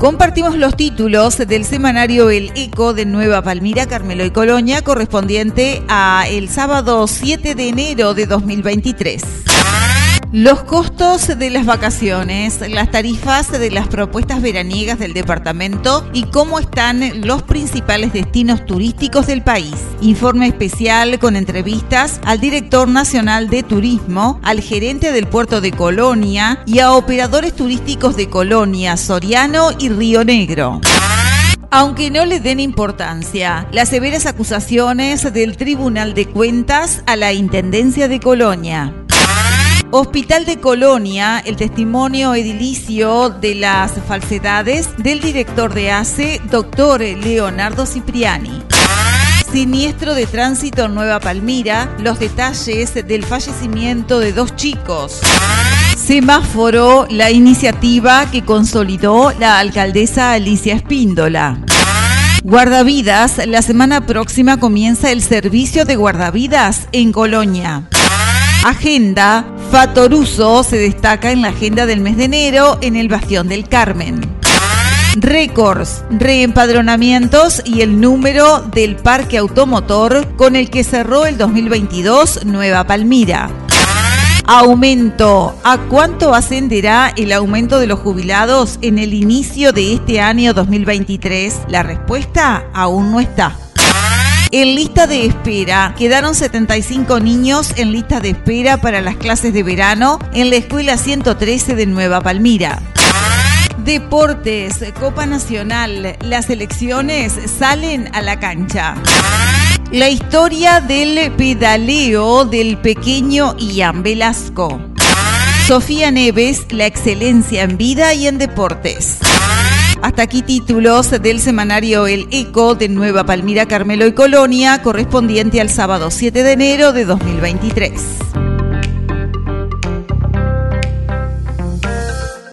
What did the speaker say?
Compartimos los títulos del semanario El Eco de Nueva Palmira, Carmelo y Colonia, correspondiente a el sábado 7 de enero de 2023. Los costos de las vacaciones, las tarifas de las propuestas veraniegas del departamento y cómo están los principales destinos turísticos del país. Informe especial con entrevistas al director nacional de turismo, al gerente del puerto de Colonia y a operadores turísticos de Colonia, Soriano y Río Negro. Aunque no le den importancia, las severas acusaciones del Tribunal de Cuentas a la Intendencia de Colonia. Hospital de Colonia, el testimonio edilicio de las falsedades del director de ACE, doctor Leonardo Cipriani. Siniestro de tránsito en Nueva Palmira, los detalles del fallecimiento de dos chicos. Semáforo, la iniciativa que consolidó la alcaldesa Alicia Espíndola. Guardavidas, la semana próxima comienza el servicio de guardavidas en Colonia. Agenda, Fatoruso se destaca en la agenda del mes de enero en el Bastión del Carmen. Récords, reempadronamientos y el número del parque automotor con el que cerró el 2022 Nueva Palmira. Aumento. ¿A cuánto ascenderá el aumento de los jubilados en el inicio de este año 2023? La respuesta aún no está. En lista de espera, quedaron 75 niños en lista de espera para las clases de verano en la Escuela 113 de Nueva Palmira. Deportes, Copa Nacional, las elecciones salen a la cancha. La historia del pedaleo del pequeño Ian Velasco. Sofía Neves, la excelencia en vida y en deportes. Hasta aquí títulos del semanario El Eco de Nueva Palmira, Carmelo y Colonia, correspondiente al sábado 7 de enero de 2023.